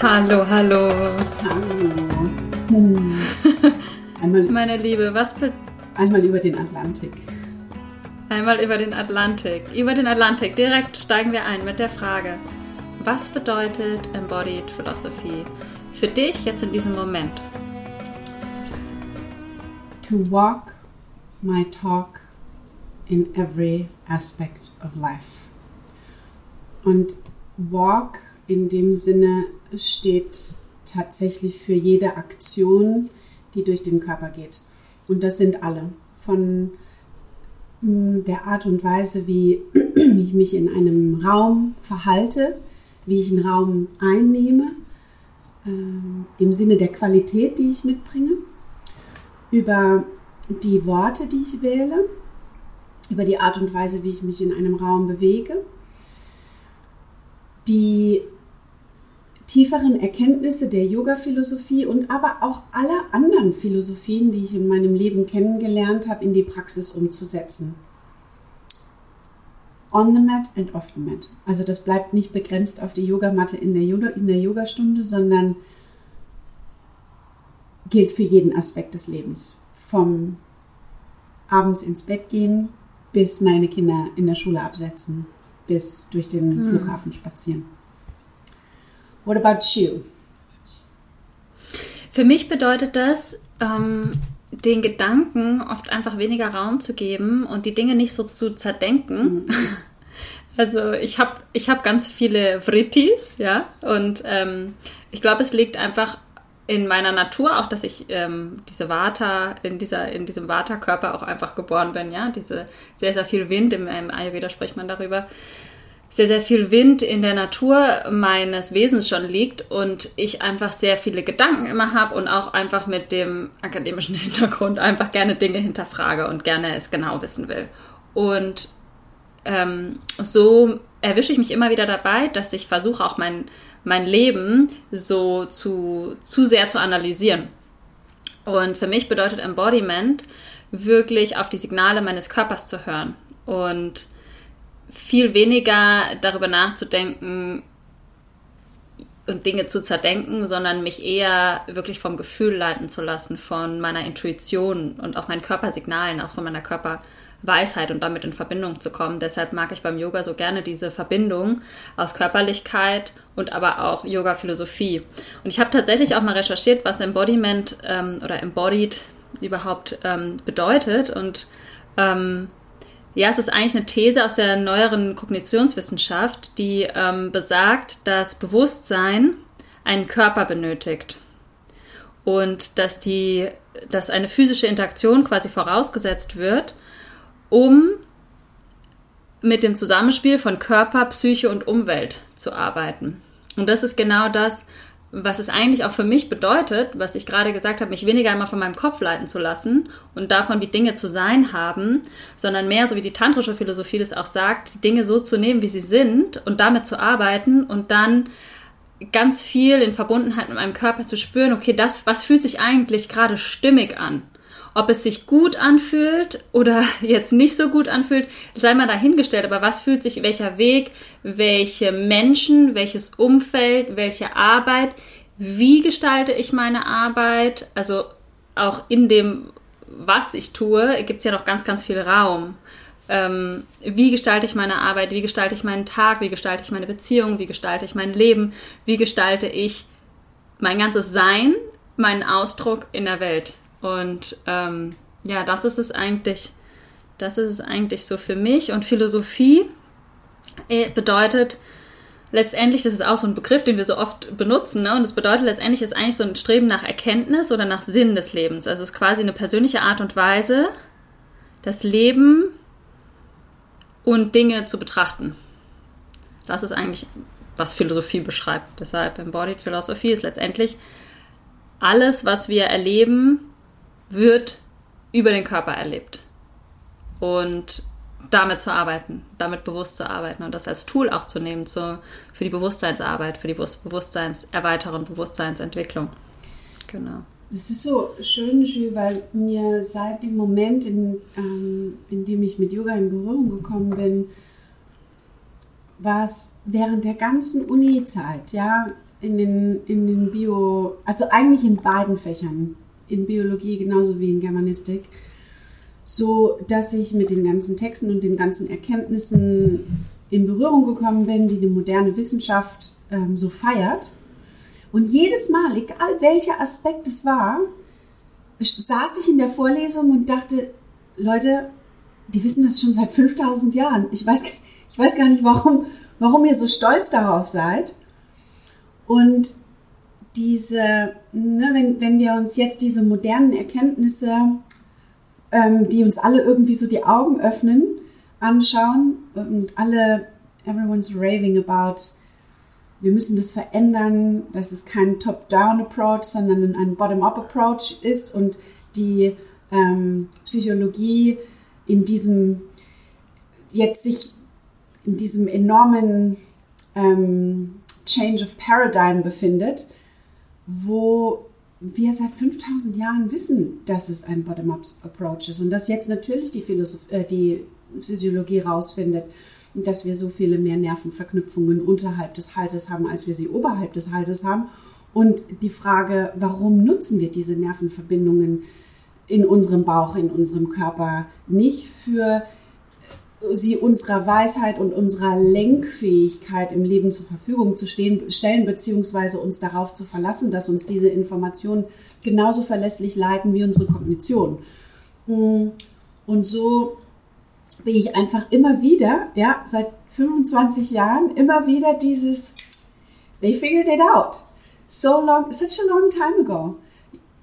Hallo, hallo. Hallo. Hm. Einmal, Meine Liebe, was einmal über den Atlantik. einmal über den Atlantik. Über den Atlantik direkt steigen wir ein mit der Frage, was bedeutet Embodied Philosophy für dich jetzt in diesem Moment? To walk my talk in every aspect of life. Und walk in dem Sinne steht tatsächlich für jede Aktion, die durch den Körper geht. Und das sind alle. Von mm, der Art und Weise, wie ich mich in einem Raum verhalte, wie ich einen Raum einnehme, ähm, im Sinne der Qualität, die ich mitbringe, über die Worte, die ich wähle, über die Art und Weise, wie ich mich in einem Raum bewege, die tieferen Erkenntnisse der Yoga-Philosophie und aber auch aller anderen Philosophien, die ich in meinem Leben kennengelernt habe, in die Praxis umzusetzen. On the mat and off the mat. Also das bleibt nicht begrenzt auf die Yogamatte in der, Yoga, in der Yogastunde, sondern gilt für jeden Aspekt des Lebens. Vom abends ins Bett gehen bis meine Kinder in der Schule absetzen, bis durch den Flughafen spazieren. What about you? Für mich bedeutet das, ähm, den Gedanken oft einfach weniger Raum zu geben und die Dinge nicht so zu zerdenken. Also ich habe ich hab ganz viele Vrittis, ja, und ähm, ich glaube, es liegt einfach in meiner Natur auch, dass ich ähm, diese Vata, in, dieser, in diesem Vata-Körper auch einfach geboren bin, ja, diese sehr, sehr viel Wind, im, im Ayurveda spricht man darüber, sehr, sehr viel Wind in der Natur meines Wesens schon liegt und ich einfach sehr viele Gedanken immer habe und auch einfach mit dem akademischen Hintergrund einfach gerne Dinge hinterfrage und gerne es genau wissen will. Und ähm, so erwische ich mich immer wieder dabei, dass ich versuche auch mein, mein Leben so zu, zu sehr zu analysieren. Und für mich bedeutet Embodiment wirklich auf die Signale meines Körpers zu hören und viel weniger darüber nachzudenken und Dinge zu zerdenken, sondern mich eher wirklich vom Gefühl leiten zu lassen, von meiner Intuition und auch meinen Körpersignalen, auch von meiner Körperweisheit und damit in Verbindung zu kommen. Deshalb mag ich beim Yoga so gerne diese Verbindung aus Körperlichkeit und aber auch Yoga-Philosophie. Und ich habe tatsächlich auch mal recherchiert, was Embodiment ähm, oder Embodied überhaupt ähm, bedeutet und ähm, ja, es ist eigentlich eine These aus der neueren Kognitionswissenschaft, die ähm, besagt, dass Bewusstsein einen Körper benötigt und dass die, dass eine physische Interaktion quasi vorausgesetzt wird, um mit dem Zusammenspiel von Körper, Psyche und Umwelt zu arbeiten. Und das ist genau das, was es eigentlich auch für mich bedeutet, was ich gerade gesagt habe, mich weniger immer von meinem Kopf leiten zu lassen und davon, wie Dinge zu sein haben, sondern mehr, so wie die tantrische Philosophie das auch sagt, die Dinge so zu nehmen, wie sie sind und damit zu arbeiten und dann ganz viel in Verbundenheit mit meinem Körper zu spüren, okay, das, was fühlt sich eigentlich gerade stimmig an? Ob es sich gut anfühlt oder jetzt nicht so gut anfühlt, sei mal dahingestellt. Aber was fühlt sich, welcher Weg, welche Menschen, welches Umfeld, welche Arbeit, wie gestalte ich meine Arbeit? Also auch in dem, was ich tue, gibt es ja noch ganz, ganz viel Raum. Ähm, wie gestalte ich meine Arbeit? Wie gestalte ich meinen Tag? Wie gestalte ich meine Beziehung? Wie gestalte ich mein Leben? Wie gestalte ich mein ganzes Sein, meinen Ausdruck in der Welt? Und ähm, ja, das ist es eigentlich, das ist es eigentlich so für mich. Und Philosophie äh, bedeutet letztendlich, das ist auch so ein Begriff, den wir so oft benutzen, ne? und das bedeutet letztendlich ist eigentlich so ein Streben nach Erkenntnis oder nach Sinn des Lebens. Also es ist quasi eine persönliche Art und Weise, das Leben und Dinge zu betrachten. Das ist eigentlich, was Philosophie beschreibt. Deshalb Embodied Philosophy ist letztendlich alles, was wir erleben, wird über den Körper erlebt. Und damit zu arbeiten, damit bewusst zu arbeiten und das als Tool auch zu nehmen zu, für die Bewusstseinsarbeit, für die Bewusstseinserweiterung, Bewusstseinsentwicklung. Genau. Das ist so schön, Jules, weil mir seit dem Moment, in, ähm, in dem ich mit Yoga in Berührung gekommen bin, war es während der ganzen Uni-Zeit, ja, in den, in den Bio, also eigentlich in beiden Fächern, in Biologie genauso wie in Germanistik, so dass ich mit den ganzen Texten und den ganzen Erkenntnissen in Berührung gekommen bin, die die moderne Wissenschaft ähm, so feiert. Und jedes Mal, egal welcher Aspekt es war, saß ich in der Vorlesung und dachte, Leute, die wissen das schon seit 5000 Jahren. Ich weiß, ich weiß gar nicht, warum, warum ihr so stolz darauf seid. Und diese, ne, wenn, wenn wir uns jetzt diese modernen Erkenntnisse, ähm, die uns alle irgendwie so die Augen öffnen, anschauen und alle, everyone's raving about, wir müssen das verändern, dass es kein Top-Down-Approach, sondern ein Bottom-Up-Approach ist und die ähm, Psychologie in diesem, jetzt sich in diesem enormen ähm, Change of Paradigm befindet, wo wir seit 5000 Jahren wissen, dass es ein Bottom-up-Approach ist und dass jetzt natürlich die, Philosoph äh, die Physiologie rausfindet, dass wir so viele mehr Nervenverknüpfungen unterhalb des Halses haben, als wir sie oberhalb des Halses haben. Und die Frage, warum nutzen wir diese Nervenverbindungen in unserem Bauch, in unserem Körper nicht für sie unserer Weisheit und unserer Lenkfähigkeit im Leben zur Verfügung zu stehen, stellen, beziehungsweise uns darauf zu verlassen, dass uns diese Informationen genauso verlässlich leiten wie unsere Kognition. Und so bin ich einfach immer wieder, ja, seit 25 Jahren, immer wieder dieses, they figured it out. So long, such a long time ago.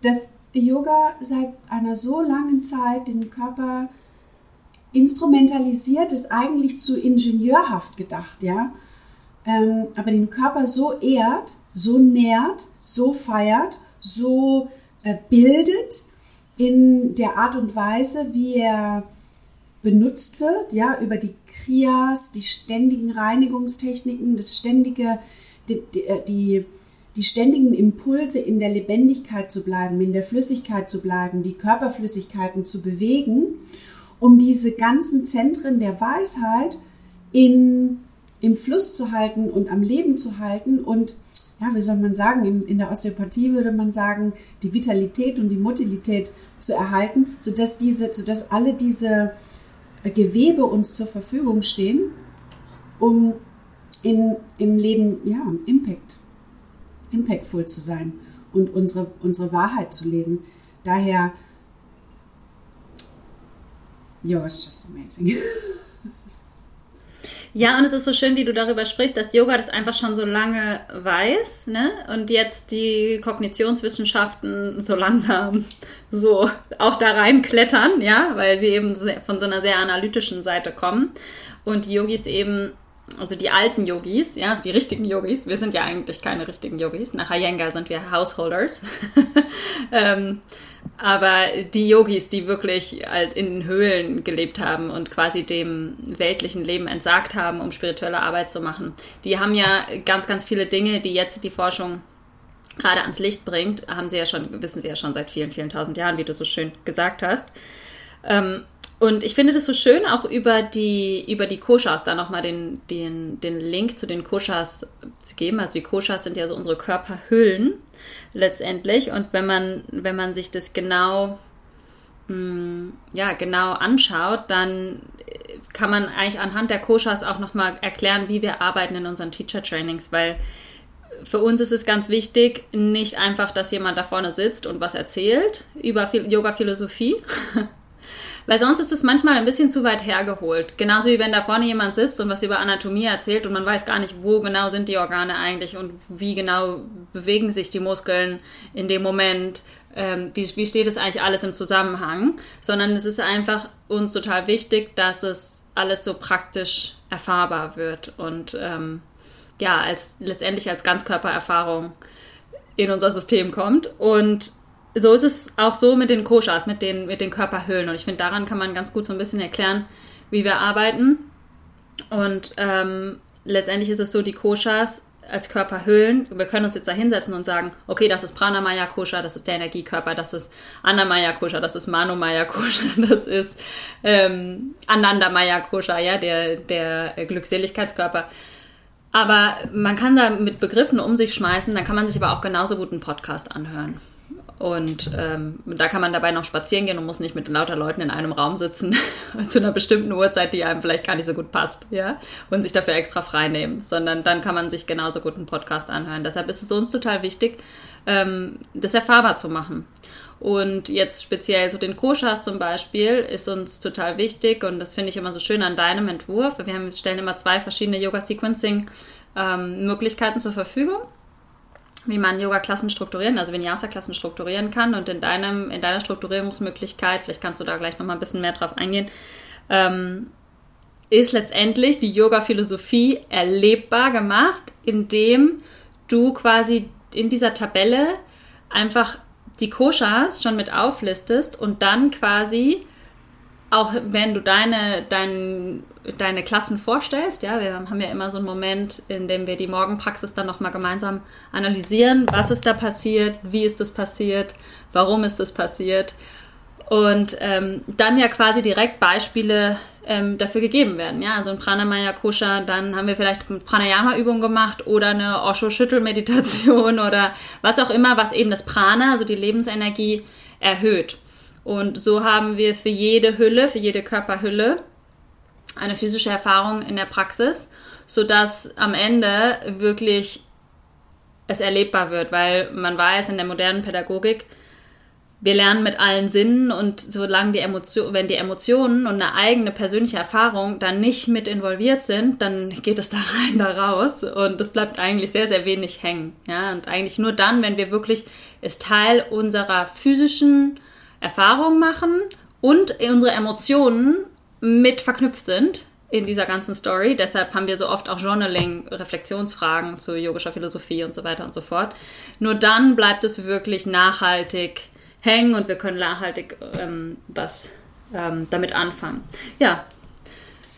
Dass Yoga seit einer so langen Zeit den Körper instrumentalisiert, ist eigentlich zu ingenieurhaft gedacht, ja. Ähm, aber den Körper so ehrt, so nährt, so feiert, so äh, bildet in der Art und Weise, wie er benutzt wird, ja, über die Kriyas, die ständigen Reinigungstechniken, das ständige, die, äh, die, die ständigen Impulse in der Lebendigkeit zu bleiben, in der Flüssigkeit zu bleiben, die Körperflüssigkeiten zu bewegen, um diese ganzen Zentren der Weisheit in, im Fluss zu halten und am Leben zu halten und ja, wie soll man sagen, in, in der Osteopathie würde man sagen, die Vitalität und die Motilität zu erhalten, sodass diese, sodass alle diese Gewebe uns zur Verfügung stehen, um in, im Leben ja, Impact, impactful zu sein und unsere, unsere Wahrheit zu leben. Daher, Yoga is just amazing. Ja, und es ist so schön, wie du darüber sprichst, dass Yoga das einfach schon so lange weiß, ne? Und jetzt die Kognitionswissenschaften so langsam so auch da reinklettern, ja, weil sie eben von so einer sehr analytischen Seite kommen. Und die Yogis eben, also die alten Yogis, ja, also die richtigen Yogis, wir sind ja eigentlich keine richtigen Yogis, nach Iyengar sind wir Householders. ähm, aber die Yogis, die wirklich halt in Höhlen gelebt haben und quasi dem weltlichen Leben entsagt haben, um spirituelle Arbeit zu machen, die haben ja ganz, ganz viele Dinge, die jetzt die Forschung gerade ans Licht bringt, haben sie ja schon, wissen sie ja schon seit vielen, vielen tausend Jahren, wie du so schön gesagt hast. Ähm, und ich finde das so schön, auch über die, über die Koshas da nochmal den, den, den Link zu den Koshas zu geben. Also die Koshas sind ja so unsere Körperhüllen letztendlich. Und wenn man, wenn man sich das genau, mh, mm, ja, genau anschaut, dann kann man eigentlich anhand der Koshas auch nochmal erklären, wie wir arbeiten in unseren Teacher-Trainings, weil für uns ist es ganz wichtig, nicht einfach, dass jemand da vorne sitzt und was erzählt über Yoga-Philosophie, Weil sonst ist es manchmal ein bisschen zu weit hergeholt. Genauso wie wenn da vorne jemand sitzt und was über Anatomie erzählt und man weiß gar nicht, wo genau sind die Organe eigentlich und wie genau bewegen sich die Muskeln in dem Moment. Ähm, wie, wie steht es eigentlich alles im Zusammenhang? Sondern es ist einfach uns total wichtig, dass es alles so praktisch erfahrbar wird und ähm, ja, als letztendlich als Ganzkörpererfahrung in unser System kommt. Und so ist es auch so mit den Koshas, mit den, mit den Körperhüllen. Und ich finde, daran kann man ganz gut so ein bisschen erklären, wie wir arbeiten. Und ähm, letztendlich ist es so, die Koshas als Körperhüllen. Wir können uns jetzt da hinsetzen und sagen, okay, das ist Pranamaya Kosha, das ist der Energiekörper, das ist Annamaya Kosha, das ist Manomaya Kosha, das ist ähm, Anandamaya Kosha, ja, der, der Glückseligkeitskörper. Aber man kann da mit Begriffen um sich schmeißen, dann kann man sich aber auch genauso gut einen Podcast anhören. Und ähm, da kann man dabei noch spazieren gehen und muss nicht mit lauter Leuten in einem Raum sitzen zu einer bestimmten Uhrzeit, die einem vielleicht gar nicht so gut passt, ja, und sich dafür extra frei nehmen, sondern dann kann man sich genauso gut einen Podcast anhören. Deshalb ist es uns total wichtig, ähm, das erfahrbar zu machen. Und jetzt speziell so den Koshas zum Beispiel ist uns total wichtig und das finde ich immer so schön an deinem Entwurf. Wir haben, stellen immer zwei verschiedene Yoga-Sequencing-Möglichkeiten ähm, zur Verfügung wie man Yoga-Klassen strukturieren, also Vinyasa-Klassen strukturieren kann. Und in deinem, in deiner Strukturierungsmöglichkeit, vielleicht kannst du da gleich nochmal ein bisschen mehr drauf eingehen, ähm, ist letztendlich die Yoga-Philosophie erlebbar gemacht, indem du quasi in dieser Tabelle einfach die Koshas schon mit auflistest und dann quasi auch wenn du deine, dein, deine Klassen vorstellst, ja, wir haben ja immer so einen Moment, in dem wir die Morgenpraxis dann nochmal gemeinsam analysieren, was ist da passiert, wie ist das passiert, warum ist das passiert und ähm, dann ja quasi direkt Beispiele ähm, dafür gegeben werden. Ja, also ein Pranamaya Kosha, dann haben wir vielleicht eine Pranayama-Übung gemacht oder eine Osho-Schüttel-Meditation oder was auch immer, was eben das Prana, also die Lebensenergie, erhöht. Und so haben wir für jede Hülle, für jede Körperhülle eine physische Erfahrung in der Praxis, sodass am Ende wirklich es erlebbar wird, weil man weiß in der modernen Pädagogik, wir lernen mit allen Sinnen und solange die Emotion, wenn die Emotionen und eine eigene persönliche Erfahrung dann nicht mit involviert sind, dann geht es da rein, da raus und es bleibt eigentlich sehr, sehr wenig hängen. Ja, und eigentlich nur dann, wenn wir wirklich es Teil unserer physischen Erfahrungen machen und unsere Emotionen mit verknüpft sind in dieser ganzen Story. Deshalb haben wir so oft auch Journaling, Reflexionsfragen zu yogischer Philosophie und so weiter und so fort. Nur dann bleibt es wirklich nachhaltig hängen und wir können nachhaltig ähm, was ähm, damit anfangen. Ja,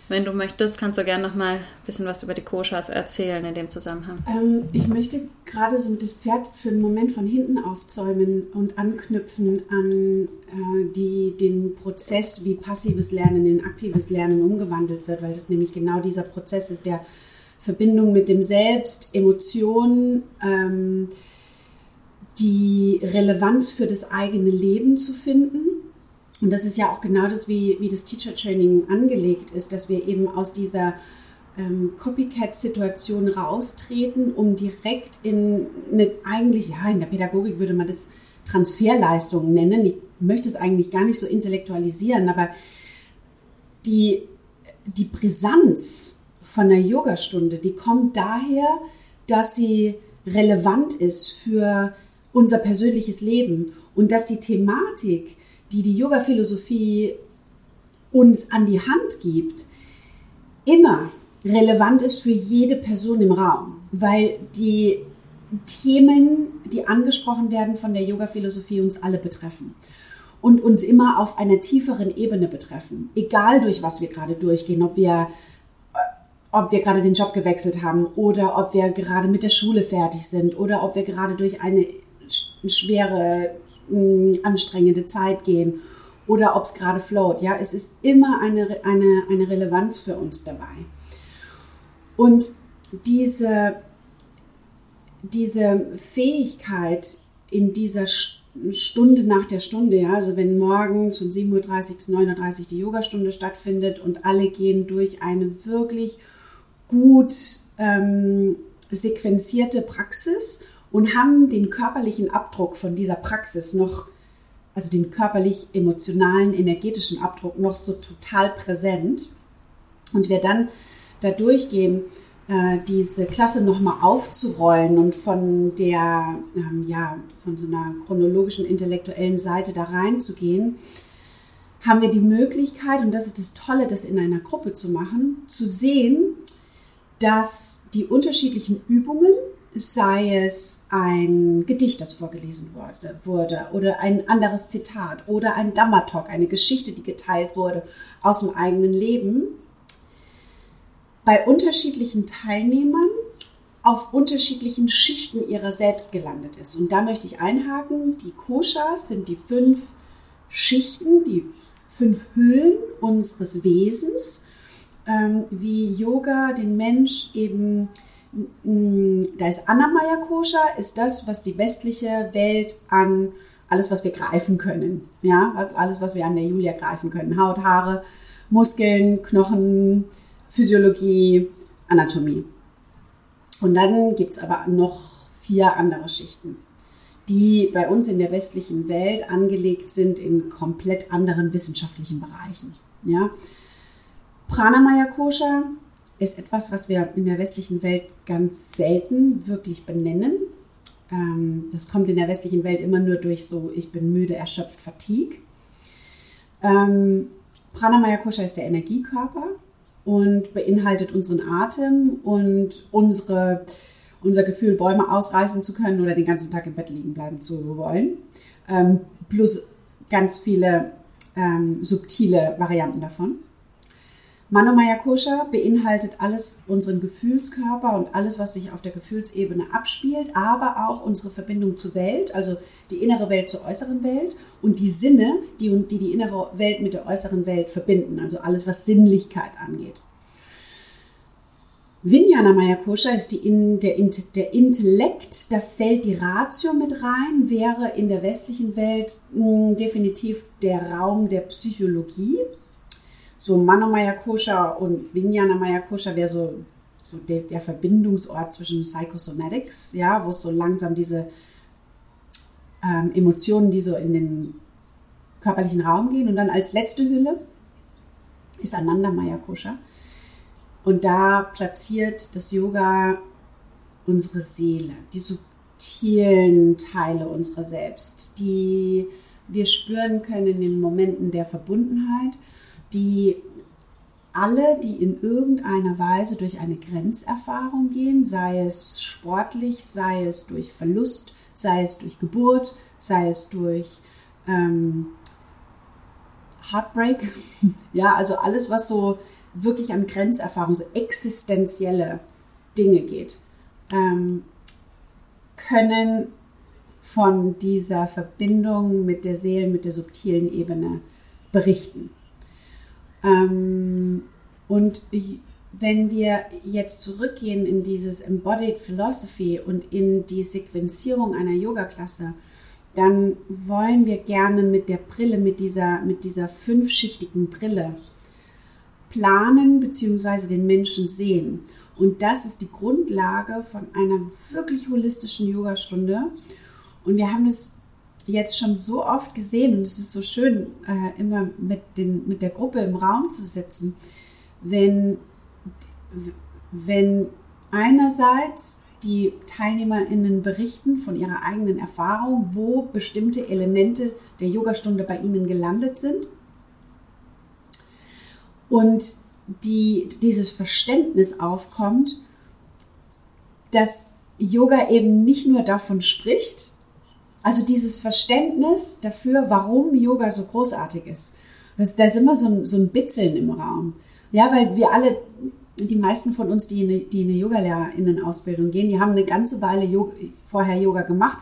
wenn du möchtest, kannst du gerne noch mal ein bisschen was über die Koshas erzählen in dem Zusammenhang. Ähm, ich möchte gerade so das Pferd für einen Moment von hinten aufzäumen und anknüpfen an äh, die, den Prozess, wie passives Lernen in aktives Lernen umgewandelt wird, weil das nämlich genau dieser Prozess ist der Verbindung mit dem Selbst, Emotionen, ähm, die Relevanz für das eigene Leben zu finden und das ist ja auch genau das, wie, wie das Teacher Training angelegt ist, dass wir eben aus dieser ähm, Copycat-Situation raustreten, um direkt in eine, eigentlich, ja, in der Pädagogik würde man das Transferleistung nennen. Ich möchte es eigentlich gar nicht so intellektualisieren, aber die, die Brisanz von einer Yogastunde, die kommt daher, dass sie relevant ist für unser persönliches Leben und dass die Thematik die die Yoga-Philosophie uns an die Hand gibt, immer relevant ist für jede Person im Raum, weil die Themen, die angesprochen werden von der Yoga-Philosophie, uns alle betreffen und uns immer auf einer tieferen Ebene betreffen. Egal durch was wir gerade durchgehen, ob wir, äh, ob wir gerade den Job gewechselt haben oder ob wir gerade mit der Schule fertig sind oder ob wir gerade durch eine schwere anstrengende Zeit gehen oder ob es gerade float. Ja, es ist immer eine, eine, eine Relevanz für uns dabei. Und diese, diese Fähigkeit in dieser Stunde nach der Stunde, ja, also wenn morgens von 7.30 Uhr bis 9.30 Uhr die Yogastunde stattfindet und alle gehen durch eine wirklich gut ähm, sequenzierte Praxis und haben den körperlichen Abdruck von dieser Praxis noch, also den körperlich-emotionalen, energetischen Abdruck noch so total präsent. Und wir dann da durchgehen, äh, diese Klasse nochmal aufzurollen und von der, ähm, ja, von so einer chronologischen, intellektuellen Seite da reinzugehen, haben wir die Möglichkeit, und das ist das Tolle, das in einer Gruppe zu machen, zu sehen, dass die unterschiedlichen Übungen sei es ein Gedicht, das vorgelesen wurde, oder ein anderes Zitat oder ein Dhammatalk, eine Geschichte, die geteilt wurde aus dem eigenen Leben, bei unterschiedlichen Teilnehmern auf unterschiedlichen Schichten ihrer selbst gelandet ist. Und da möchte ich einhaken, die Koshas sind die fünf Schichten, die fünf Hüllen unseres Wesens, ähm, wie Yoga den Mensch eben, da ist Annamaya Kosha, ist das, was die westliche Welt an alles, was wir greifen können, ja, alles, was wir an der Julia greifen können, Haut, Haare, Muskeln, Knochen, Physiologie, Anatomie. Und dann gibt es aber noch vier andere Schichten, die bei uns in der westlichen Welt angelegt sind in komplett anderen wissenschaftlichen Bereichen. Ja? Pranamaya Kosha ist etwas, was wir in der westlichen Welt ganz selten wirklich benennen. Ähm, das kommt in der westlichen Welt immer nur durch so, ich bin müde, erschöpft, Fatigue. Ähm, Pranamaya Kosha ist der Energiekörper und beinhaltet unseren Atem und unsere, unser Gefühl, Bäume ausreißen zu können oder den ganzen Tag im Bett liegen bleiben zu wollen. Ähm, plus ganz viele subtile Varianten davon. Manomaya Kosha beinhaltet alles unseren Gefühlskörper und alles, was sich auf der Gefühlsebene abspielt, aber auch unsere Verbindung zur Welt, also die innere Welt zur äußeren Welt und die Sinne, die die, die innere Welt mit der äußeren Welt verbinden, also alles, was Sinnlichkeit angeht. Vijnana Maya Kosha ist die in, der, der Intellekt, da fällt die Ratio mit rein, wäre in der westlichen Welt mh, hm, definitiv der Raum der Psychologie so Manomaya Kosha und Vijnana Maya Kosha wäre so, so der, der, Verbindungsort zwischen Psychosomatics, ja, wo es so langsam diese ähm, Emotionen, die so in den körperlichen Raum gehen. Und dann als letzte Hülle ist Ananda Maya Kosha. Und da platziert das Yoga unsere Seele, die subtilen Teile unserer selbst, die wir spüren können in den Momenten der Verbundenheit die alle, die in irgendeiner Weise durch eine Grenzerfahrung gehen, sei es sportlich, sei es durch Verlust, sei es durch Geburt, sei es durch ähm, Heartbreak, ja, also alles, was so wirklich an Grenzerfahrung, so existenzielle Dinge geht, ähm, können von dieser Verbindung mit der Seele, mit der subtilen Ebene berichten. Ähm, und wenn wir jetzt zurückgehen in dieses Embodied Philosophy und in die Sequenzierung einer Yoga-Klasse, dann wollen wir gerne mit der Brille, mit dieser, mit dieser fünfschichtigen Brille planen bzw. den Menschen sehen. Und das ist die Grundlage von einer wirklich holistischen Yogastunde. Und wir haben das jetzt schon so oft gesehen und es ist so schön, äh, immer mit, den, mit der Gruppe im Raum zu sitzen, wenn, wenn einerseits die TeilnehmerInnen berichten von ihrer eigenen Erfahrung, wo bestimmte Elemente der Yogastunde bei ihnen gelandet sind. Und die, dieses Verständnis aufkommt, dass Yoga eben nicht nur davon spricht, also dieses Verständnis dafür, warum Yoga so großartig ist. Das, da ist immer so ein, so ein Bitzeln im Raum. Ja, weil wir alle, die meisten von uns, die in eine, die in eine Yogalehrerinnenausbildung gehen, die haben eine ganze Weile Yoga, vorher Yoga gemacht,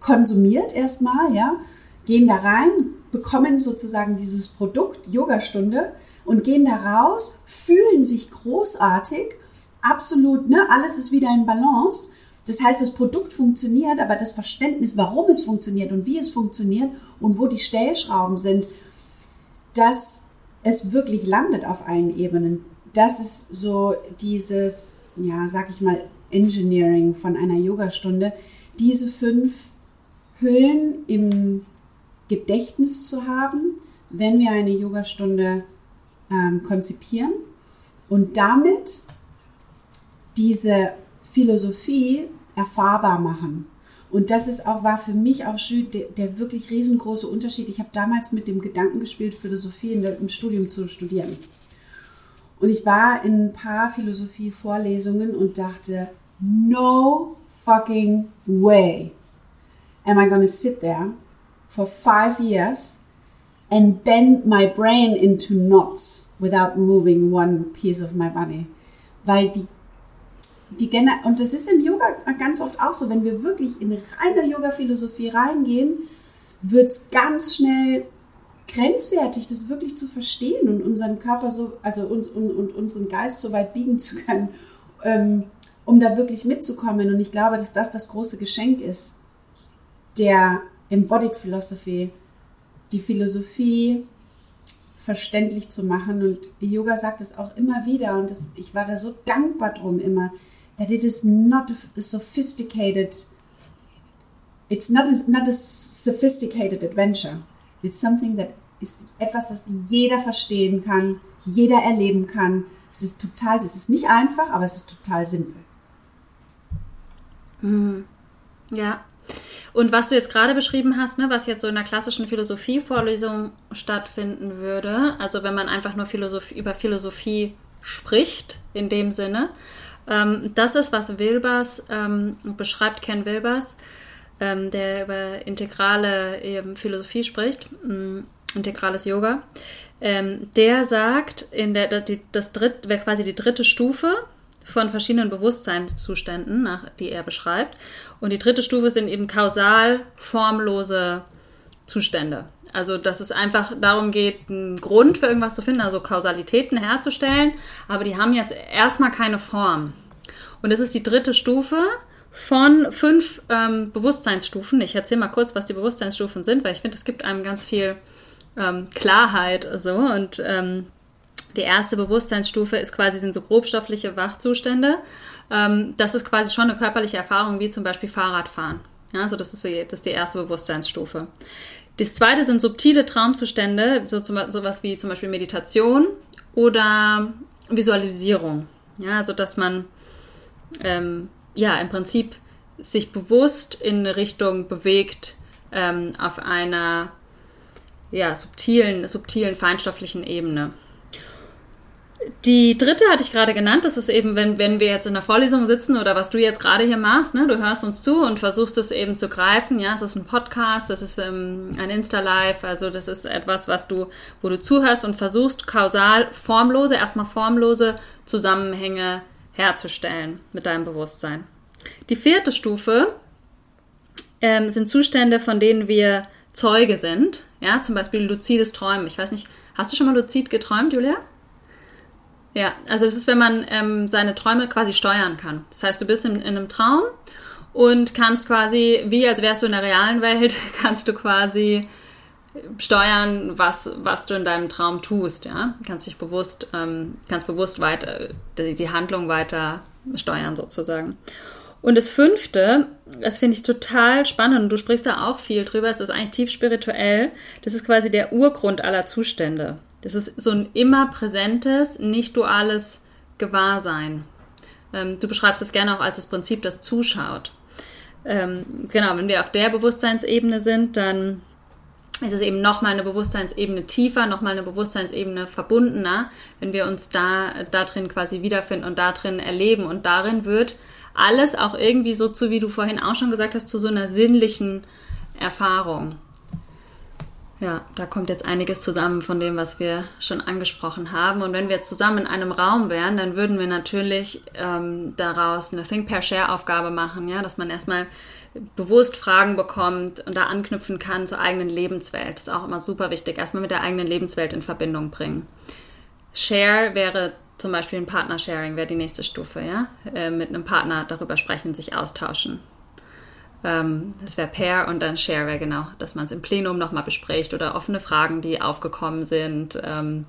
konsumiert erstmal, ja, gehen da rein, bekommen sozusagen dieses Produkt Yogastunde und gehen da raus, fühlen sich großartig, absolut, ne, alles ist wieder in Balance das heißt, das Produkt funktioniert, aber das Verständnis, warum es funktioniert und wie es funktioniert und wo die Stellschrauben sind, dass es wirklich landet auf allen Ebenen. Das ist so dieses, ja, sag ich mal, Engineering von einer Yogastunde, diese fünf Hüllen im Gedächtnis zu haben, wenn wir eine Yogastunde ähm, konzipieren und damit diese Philosophie erfahrbar machen. Und das ist auch, war für mich auch der, der wirklich riesengroße Unterschied. Ich habe damals mit dem Gedanken gespielt, Philosophie im Studium zu studieren. Und ich war in ein paar Philosophie-Vorlesungen und dachte, no fucking way am I to sit there for five years and bend my brain into knots without moving one piece of my body. Weil die die Gener und das ist im Yoga ganz oft auch so, wenn wir wirklich in reine Yoga-Philosophie reingehen, wird es ganz schnell grenzwertig, das wirklich zu verstehen und unseren Körper so, also uns und, und unseren Geist so weit biegen zu können, ähm, um da wirklich mitzukommen. Und ich glaube, dass das das große Geschenk ist, der Embodied Philosophy, die Philosophie verständlich zu machen. Und Yoga sagt es auch immer wieder und das, ich war da so dankbar drum immer, that it is not a sophisticated, it's not a, not a sophisticated adventure. It's something that ist etwas, das jeder verstehen kann, jeder erleben kann. Es ist total, es ist nicht einfach, aber es ist total simpel. Mhm. Ja. Und was du jetzt gerade beschrieben hast, ne, was jetzt so in der klassischen Philosophievorlesung stattfinden würde, also wenn man einfach nur Philosophie, über Philosophie spricht, in dem Sinne, ähm, das ist, was Wilbers ähm, beschreibt, Ken Wilbers, ähm, der über integrale Philosophie spricht, mm, integrales Yoga. Ähm, der sagt, in der, die, das dritt, quasi die dritte Stufe von verschiedenen Bewusstseinszuständen, nach, die er beschreibt. Und die dritte Stufe sind eben kausal formlose Zustände. Also, dass es einfach darum geht, einen Grund für irgendwas zu finden, also Kausalitäten herzustellen, aber die haben jetzt erstmal keine Form. Und das ist die dritte Stufe von fünf ähm, Bewusstseinsstufen. Ich erzähle mal kurz, was die Bewusstseinsstufen sind, weil ich finde, es gibt einem ganz viel ähm, Klarheit so und ähm, die erste Bewusstseinsstufe ist quasi, sind so grobstoffliche Wachzustände. Ähm, das ist quasi schon eine körperliche Erfahrung, wie zum Beispiel Fahrradfahren. Ja, also das ist, so, das ist die erste Bewusstseinsstufe. Das zweite sind subtile Traumzustände, so zum, sowas wie zum Beispiel Meditation oder Visualisierung. Ja, also dass man ähm, ja im Prinzip sich bewusst in eine Richtung bewegt ähm, auf einer ja, subtilen, subtilen, feinstofflichen Ebene. Die dritte hatte ich gerade genannt, das ist eben, wenn, wenn wir jetzt in der Vorlesung sitzen oder was du jetzt gerade hier machst, ne, du hörst uns zu und versuchst es eben zu greifen, ja, es ist ein Podcast, das ist ähm, ein Insta-Live, also das ist etwas, was du, wo du zuhörst und versuchst kausal formlose, erstmal formlose Zusammenhänge herzustellen mit deinem Bewusstsein. Die vierte Stufe ähm, sind Zustände, von denen wir Zeuge sind, ja, zum Beispiel luzides Träumen. Ich weiß nicht, hast du schon mal luzid geträumt, Julia? Ja, also das ist, wenn man ähm, seine Träume quasi steuern kann. Das heißt, du bist in, in einem Traum und kannst quasi, wie als wärst du in der realen Welt, kannst du quasi steuern, was, was du in deinem Traum tust, ja. Kannst dich bewusst, ähm, kannst bewusst weiter, die, die Handlung weiter steuern sozusagen. Und das fünfte, das finde ich total spannend und du sprichst da auch viel drüber, es ist eigentlich tief spirituell. Das ist quasi der Urgrund aller Zustände. Das ist so ein immer präsentes, nicht duales Gewahrsein. Ähm, du beschreibst es gerne auch als das Prinzip, das zuschaut. Ähm, genau, wenn wir auf der Bewusstseinsebene sind, dann ist es eben nochmal eine Bewusstseinsebene tiefer, nochmal eine Bewusstseinsebene verbundener, wenn wir uns da, da drin quasi wiederfinden und da drin erleben. Und darin wird alles auch irgendwie so zu, wie du vorhin auch schon gesagt hast, zu so einer sinnlichen Erfahrung. Ja, da kommt jetzt einiges zusammen von dem, was wir schon angesprochen haben. Und wenn wir zusammen in einem Raum wären, dann würden wir natürlich ähm, daraus eine Think per Share Aufgabe machen, ja, dass man erstmal bewusst Fragen bekommt und da anknüpfen kann zur eigenen Lebenswelt. Das ist auch immer super wichtig. Erstmal mit der eigenen Lebenswelt in Verbindung bringen. Share wäre zum Beispiel ein Partnersharing, wäre die nächste Stufe, ja. Äh, mit einem Partner darüber sprechen, sich austauschen. Ähm, das wäre Pair und dann Share genau, dass man es im Plenum nochmal bespricht oder offene Fragen, die aufgekommen sind, ähm,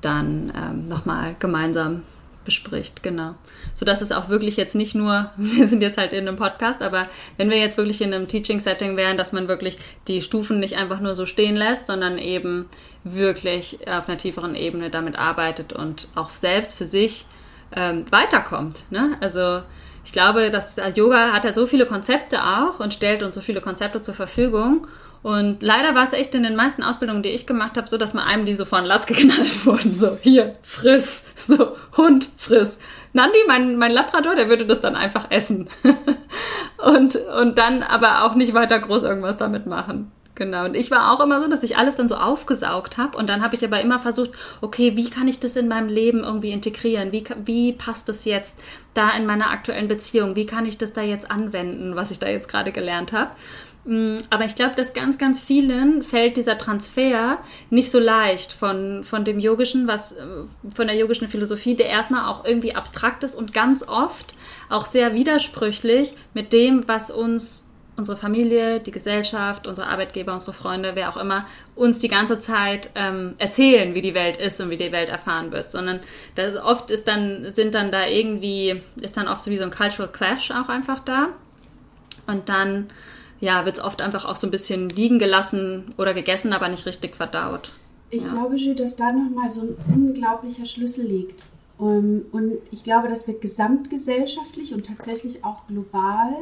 dann ähm, nochmal gemeinsam bespricht, genau. So dass es auch wirklich jetzt nicht nur, wir sind jetzt halt in einem Podcast, aber wenn wir jetzt wirklich in einem Teaching-Setting wären, dass man wirklich die Stufen nicht einfach nur so stehen lässt, sondern eben wirklich auf einer tieferen Ebene damit arbeitet und auch selbst für sich ähm, weiterkommt. Ne? Also ich glaube, dass Yoga hat halt so viele Konzepte auch und stellt uns so viele Konzepte zur Verfügung. Und leider war es echt in den meisten Ausbildungen, die ich gemacht habe, so, dass man einem die so vor den Latz geknallt wurden. So, hier, friss. So, Hund, friss. Nandi, mein, mein Labrador, der würde das dann einfach essen. und, und dann aber auch nicht weiter groß irgendwas damit machen. Genau. Und ich war auch immer so, dass ich alles dann so aufgesaugt habe. Und dann habe ich aber immer versucht, okay, wie kann ich das in meinem Leben irgendwie integrieren? Wie, wie passt das jetzt da in meiner aktuellen Beziehung? Wie kann ich das da jetzt anwenden, was ich da jetzt gerade gelernt habe? Mm, aber ich glaube, dass ganz, ganz vielen fällt dieser Transfer nicht so leicht von, von dem yogischen, was, äh, von der yogischen Philosophie, der erstmal auch irgendwie abstrakt ist und ganz oft auch sehr widersprüchlich mit dem, was uns unsere Familie, die Gesellschaft, unsere Arbeitgeber, unsere Freunde, wer auch immer, uns die ganze Zeit ähm, erzählen, wie die Welt ist und wie die Welt erfahren wird, sondern das, oft ist dann, sind dann da irgendwie, ist dann oft so wie so ein Cultural Clash auch einfach da. Und dann, ja, wird es oft einfach auch so ein bisschen liegen gelassen oder gegessen, aber nicht richtig verdaut. Ich ja. glaube, Jules, dass da nochmal so ein unglaublicher Schlüssel liegt. Um, und ich glaube, dass wir gesamtgesellschaftlich und tatsächlich auch global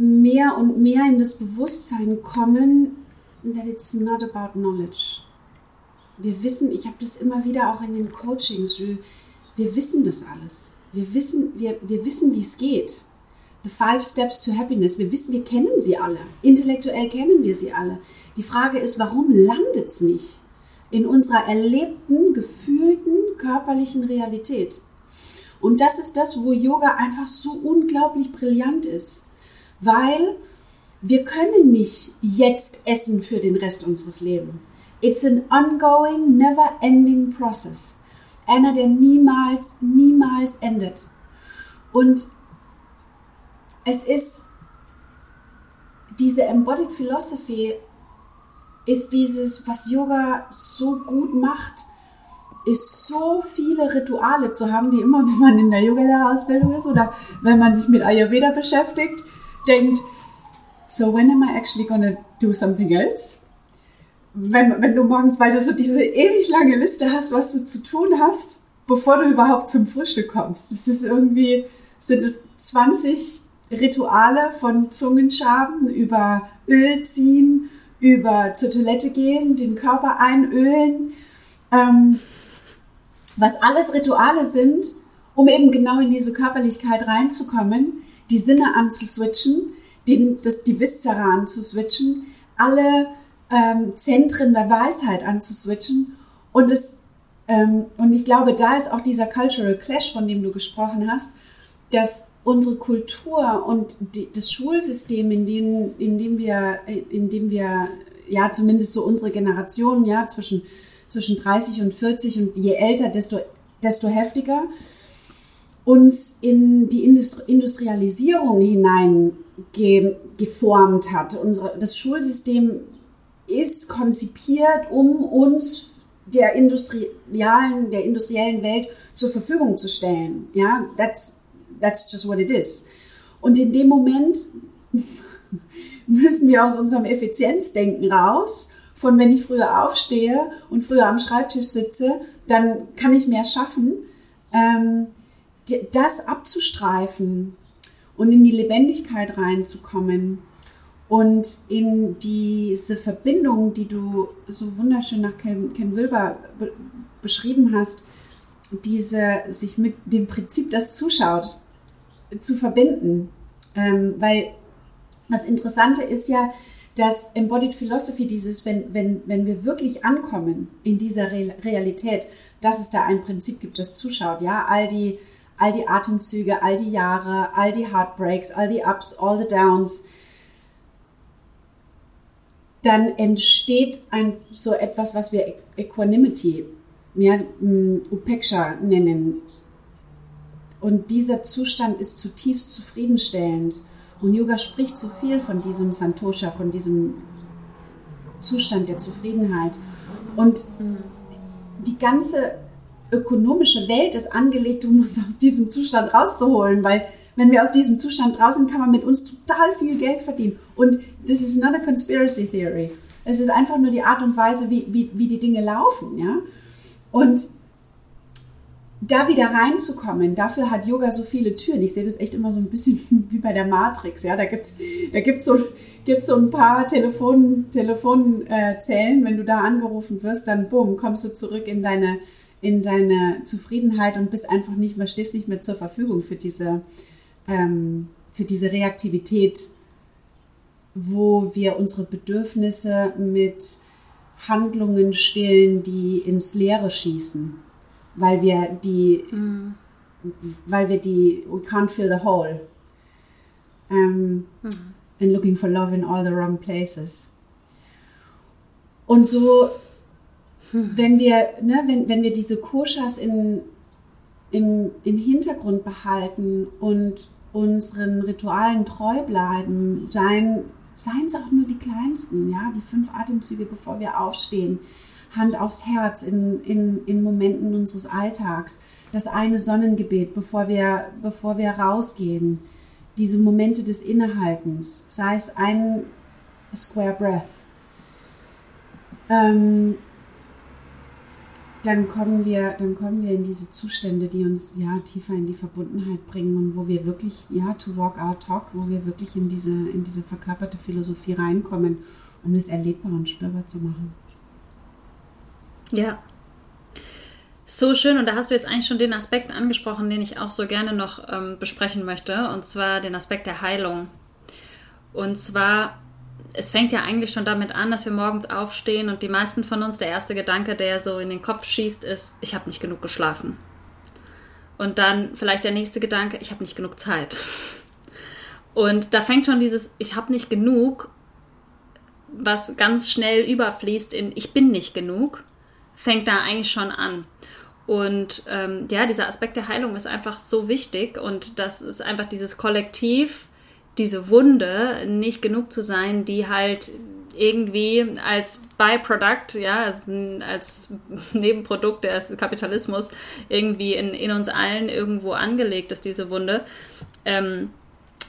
mehr und mehr in das Bewusstsein kommen, that it's not about knowledge. Wir wissen, ich habe das immer wieder auch in den Coachings, wir wissen das alles. Wir wissen, wir, wir wissen, wie es geht. The Five Steps to Happiness, wir wissen, wir kennen sie alle. Intellektuell kennen wir sie alle. Die Frage ist, warum landet es nicht in unserer erlebten, gefühlten, körperlichen Realität? Und das ist das, wo Yoga einfach so unglaublich brillant ist weil wir können nicht jetzt essen für den Rest unseres Lebens. It's an ongoing, never ending process. Einer, der niemals, niemals endet. Und es ist diese Embodied Philosophy ist dieses, was Yoga so gut macht, ist so viele Rituale zu haben, die immer, wenn man in der Yoga-Lehrerausbildung ist oder wenn man sich mit Ayurveda beschäftigt, denkt, so when am I actually gonna do something else? Wenn, wenn du morgens, weil du so diese ewig lange Liste hast, was du zu tun hast, bevor du überhaupt zum Frühstück kommst. Das ist irgendwie, sind es 20 Rituale von Zungenschaben über Öl ziehen, über zur Toilette gehen, den Körper einölen, ähm, was alles Rituale sind, um eben genau in diese Körperlichkeit reinzukommen, die Sinne anzuswitchen, den, das, die Viszera anzuswitchen, alle ähm, Zentren der Weisheit anzuswitchen. Und, es, ähm, und ich glaube, da ist auch dieser Cultural Clash, von dem du gesprochen hast, dass unsere Kultur und die, das Schulsystem, in dem, in dem wir, in dem wir, ja, zumindest so unsere Generation, ja, zwischen, zwischen 30 und 40 und je älter, desto, desto heftiger, uns in die Industrialisierung hinein geformt hat. Unsere, das Schulsystem ist konzipiert, um uns der industriellen, der industriellen Welt zur Verfügung zu stellen. Ja, that's, that's just what it is. Und in dem Moment müssen wir aus unserem Effizienzdenken raus, von wenn ich früher aufstehe und früher am Schreibtisch sitze, dann kann ich mehr schaffen. Ähm, das abzustreifen und in die Lebendigkeit reinzukommen und in diese Verbindung, die du so wunderschön nach Ken, Ken Wilber be beschrieben hast, diese sich mit dem Prinzip, das zuschaut, zu verbinden. Ähm, weil das Interessante ist ja, dass Embodied Philosophy dieses, wenn, wenn, wenn wir wirklich ankommen in dieser Re Realität, dass es da ein Prinzip gibt, das zuschaut, ja, all die all die Atemzüge, all die Jahre, all die Heartbreaks, all die Ups, all the Downs, dann entsteht ein, so etwas, was wir Equanimity, ja, mm, Upeksha nennen. Und dieser Zustand ist zutiefst zufriedenstellend. Und Yoga spricht so viel von diesem Santosha, von diesem Zustand der Zufriedenheit. Und die ganze ökonomische Welt ist angelegt, um uns aus diesem Zustand rauszuholen, weil wenn wir aus diesem Zustand draußen kann man mit uns total viel Geld verdienen. Und this is not a conspiracy theory. Es ist einfach nur die Art und Weise, wie, wie, wie die Dinge laufen, ja. Und da wieder reinzukommen, dafür hat Yoga so viele Türen. Ich sehe das echt immer so ein bisschen wie bei der Matrix, ja. Da gibt's, da gibt's so, gibt's so ein paar Telefon, Telefonzellen. Wenn du da angerufen wirst, dann bumm, kommst du zurück in deine, in deine Zufriedenheit und bist einfach nicht mehr, stehst nicht mehr zur Verfügung für diese, ähm, für diese Reaktivität wo wir unsere Bedürfnisse mit Handlungen stillen, die ins Leere schießen, weil wir die, mm. weil wir die, we can't fill the hole. Um, mm. And looking for love in all the wrong places. Und so, hm. wenn wir, ne, wenn, wenn wir diese Koshas in, im, im Hintergrund behalten und unseren Ritualen treu bleiben, seien, seien es auch nur die kleinsten, ja, die fünf Atemzüge, bevor wir aufstehen, Hand aufs Herz in, in, in Momenten unseres Alltags, das eine Sonnengebet, bevor wir, bevor wir rausgehen, diese Momente des Innehaltens, sei es ein Square Breath, ähm, dann kommen wir, dann kommen wir in diese Zustände, die uns ja tiefer in die Verbundenheit bringen und wo wir wirklich, ja, to walk our talk, wo wir wirklich in diese, in diese verkörperte Philosophie reinkommen, um es erlebbar und spürbar zu machen. Ja. So schön, und da hast du jetzt eigentlich schon den Aspekt angesprochen, den ich auch so gerne noch ähm, besprechen möchte, und zwar den Aspekt der Heilung. Und zwar es fängt ja eigentlich schon damit an, dass wir morgens aufstehen und die meisten von uns, der erste Gedanke, der so in den Kopf schießt, ist, ich habe nicht genug geschlafen. Und dann vielleicht der nächste Gedanke, ich habe nicht genug Zeit. Und da fängt schon dieses, ich habe nicht genug, was ganz schnell überfließt in, ich bin nicht genug, fängt da eigentlich schon an. Und ähm, ja, dieser Aspekt der Heilung ist einfach so wichtig und das ist einfach dieses Kollektiv, diese Wunde nicht genug zu sein, die halt irgendwie als Byproduct, ja, als, als Nebenprodukt des Kapitalismus irgendwie in, in uns allen irgendwo angelegt ist, diese Wunde. Ähm,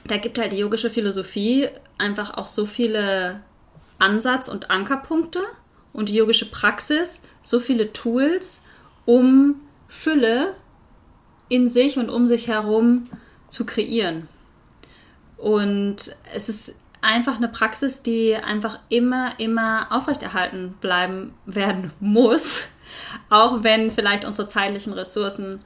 da gibt halt die yogische Philosophie einfach auch so viele Ansatz- und Ankerpunkte und die yogische Praxis so viele Tools, um Fülle in sich und um sich herum zu kreieren. Und es ist einfach eine Praxis, die einfach immer, immer aufrechterhalten bleiben werden muss. Auch wenn vielleicht unsere zeitlichen Ressourcen